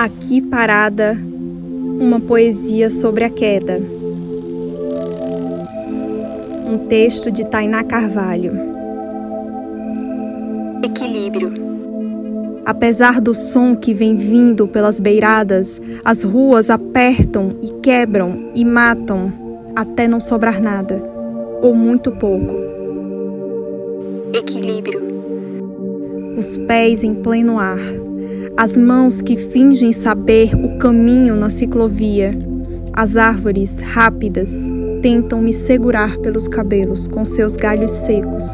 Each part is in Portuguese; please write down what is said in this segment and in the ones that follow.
Aqui parada, uma poesia sobre a queda. Um texto de Tainá Carvalho. Equilíbrio. Apesar do som que vem vindo pelas beiradas, as ruas apertam e quebram e matam até não sobrar nada, ou muito pouco. Equilíbrio. Os pés em pleno ar as mãos que fingem saber o caminho na ciclovia, as árvores rápidas tentam me segurar pelos cabelos com seus galhos secos.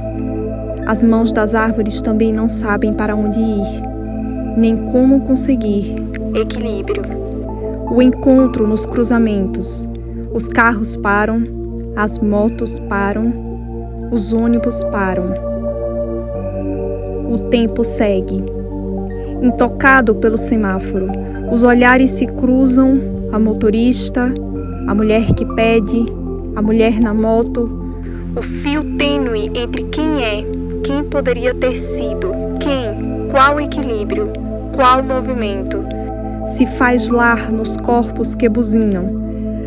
As mãos das árvores também não sabem para onde ir, nem como conseguir equilíbrio. O encontro nos cruzamentos. Os carros param, as motos param, os ônibus param. O tempo segue intocado pelo semáforo. Os olhares se cruzam, a motorista, a mulher que pede, a mulher na moto. O fio tênue entre quem é, quem poderia ter sido, quem, qual equilíbrio, qual movimento. Se faz lar nos corpos que buzinam.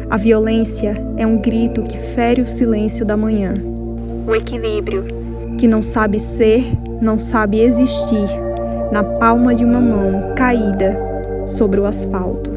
A violência é um grito que fere o silêncio da manhã. O equilíbrio. Que não sabe ser, não sabe existir na palma de uma mão caída sobre o asfalto.